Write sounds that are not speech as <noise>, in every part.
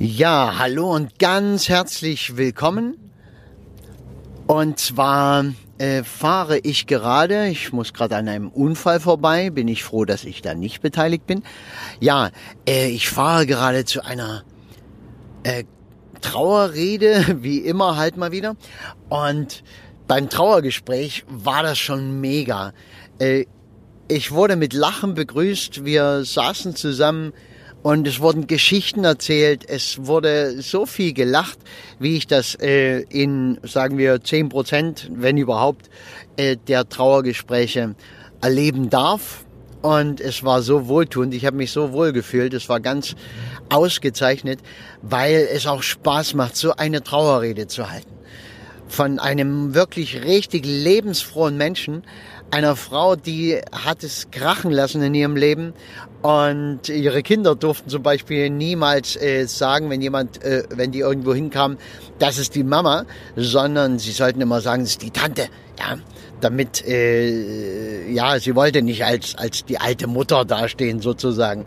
Ja, hallo und ganz herzlich willkommen. Und zwar äh, fahre ich gerade, ich muss gerade an einem Unfall vorbei, bin ich froh, dass ich da nicht beteiligt bin. Ja, äh, ich fahre gerade zu einer äh, Trauerrede, <laughs> wie immer halt mal wieder. Und beim Trauergespräch war das schon mega. Äh, ich wurde mit Lachen begrüßt, wir saßen zusammen und es wurden Geschichten erzählt, es wurde so viel gelacht, wie ich das äh, in, sagen wir, zehn Prozent, wenn überhaupt, äh, der Trauergespräche erleben darf. Und es war so wohltuend, ich habe mich so wohl gefühlt, es war ganz ausgezeichnet, weil es auch Spaß macht, so eine Trauerrede zu halten. Von einem wirklich richtig lebensfrohen Menschen, einer Frau, die hat es krachen lassen in ihrem Leben und ihre Kinder durften zum Beispiel niemals äh, sagen, wenn jemand, äh, wenn die irgendwo hinkamen, das ist die Mama, sondern sie sollten immer sagen, das ist die Tante, ja, damit, äh, ja, sie wollte nicht als als die alte Mutter dastehen sozusagen.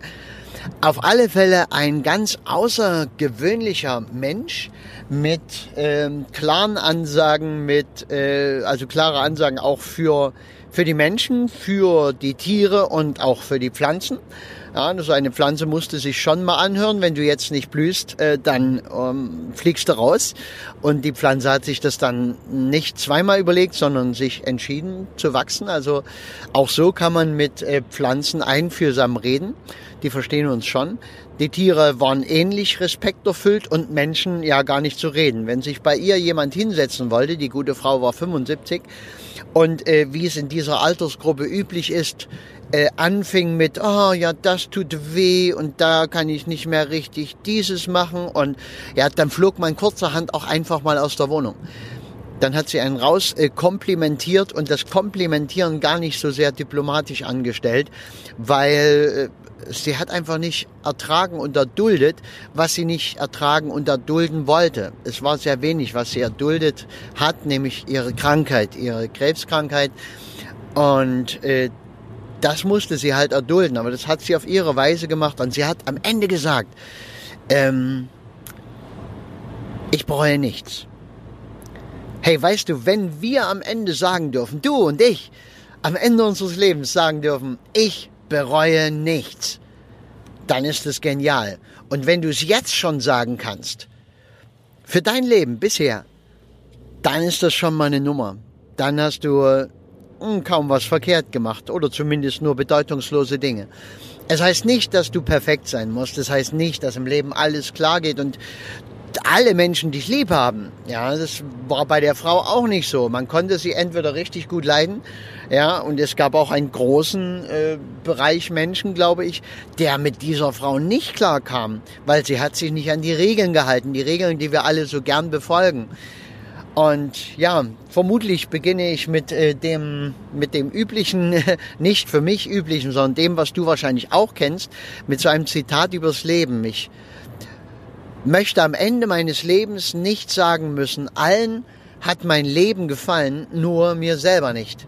Auf alle Fälle ein ganz außergewöhnlicher Mensch mit ähm, klaren Ansagen, mit äh, also klare Ansagen auch für für die Menschen, für die Tiere und auch für die Pflanzen. Ja, also eine Pflanze musste sich schon mal anhören, wenn du jetzt nicht blühst, äh, dann ähm, fliegst du raus. Und die Pflanze hat sich das dann nicht zweimal überlegt, sondern sich entschieden zu wachsen. Also auch so kann man mit äh, Pflanzen einfühlsam reden. Die verstehen uns schon. Die Tiere waren ähnlich respekterfüllt und Menschen ja gar nicht zu reden. Wenn sich bei ihr jemand hinsetzen wollte, die gute Frau war 75, und äh, wie es in dieser Altersgruppe üblich ist, äh, anfing mit, oh ja, das tut weh und da kann ich nicht mehr richtig dieses machen und ja, dann flog man kurzerhand auch einfach mal aus der Wohnung. Dann hat sie einen raus äh, komplimentiert und das Komplimentieren gar nicht so sehr diplomatisch angestellt, weil äh, sie hat einfach nicht ertragen und erduldet, was sie nicht ertragen und erdulden wollte. Es war sehr wenig, was sie erduldet hat, nämlich ihre Krankheit, ihre Krebskrankheit. Und äh, das musste sie halt erdulden, aber das hat sie auf ihre Weise gemacht und sie hat am Ende gesagt, ähm, ich bereue nichts. Hey, weißt du, wenn wir am Ende sagen dürfen, du und ich, am Ende unseres Lebens sagen dürfen, ich bereue nichts, dann ist es genial. Und wenn du es jetzt schon sagen kannst, für dein Leben bisher, dann ist das schon mal eine Nummer. Dann hast du kaum was verkehrt gemacht oder zumindest nur bedeutungslose Dinge. Es heißt nicht, dass du perfekt sein musst. Es heißt nicht, dass im Leben alles klar geht und alle Menschen dich lieb haben. Ja, das war bei der Frau auch nicht so. Man konnte sie entweder richtig gut leiden, ja, und es gab auch einen großen äh, Bereich Menschen, glaube ich, der mit dieser Frau nicht klar kam, weil sie hat sich nicht an die Regeln gehalten, die Regeln, die wir alle so gern befolgen. Und ja, vermutlich beginne ich mit äh, dem mit dem üblichen, <laughs> nicht für mich üblichen, sondern dem, was du wahrscheinlich auch kennst, mit so einem Zitat übers Leben. Ich möchte am Ende meines Lebens nicht sagen müssen, allen hat mein Leben gefallen, nur mir selber nicht.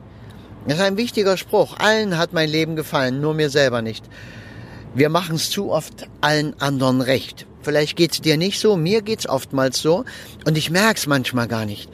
Das ist ein wichtiger Spruch. Allen hat mein Leben gefallen, nur mir selber nicht. Wir machen es zu oft allen anderen recht. Vielleicht geht's dir nicht so, mir geht's oftmals so und ich merk's manchmal gar nicht.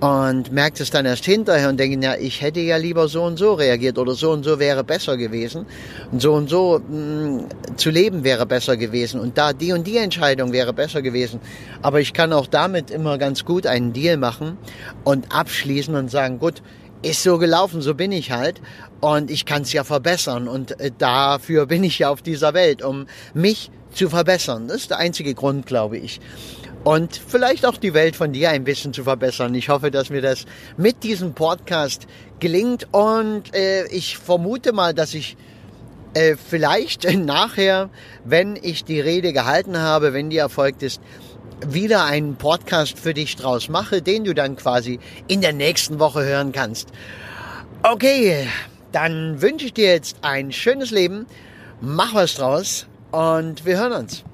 Und merkt es dann erst hinterher und denke, ja, ich hätte ja lieber so und so reagiert oder so und so wäre besser gewesen. Und so und so mh, mm, zu leben wäre besser gewesen. Und da die und die Entscheidung wäre besser gewesen. Aber ich kann auch damit immer ganz gut einen Deal machen und abschließen und sagen, gut, ist so gelaufen, so bin ich halt und ich kann es ja verbessern und äh, dafür bin ich ja auf dieser Welt, um mich zu verbessern. Das ist der einzige Grund, glaube ich. Und vielleicht auch die Welt von dir ein bisschen zu verbessern. Ich hoffe, dass mir das mit diesem Podcast gelingt und äh, ich vermute mal, dass ich äh, vielleicht <laughs> nachher, wenn ich die Rede gehalten habe, wenn die erfolgt ist, wieder einen Podcast für dich draus mache, den du dann quasi in der nächsten Woche hören kannst. Okay, dann wünsche ich dir jetzt ein schönes Leben, mach was draus und wir hören uns.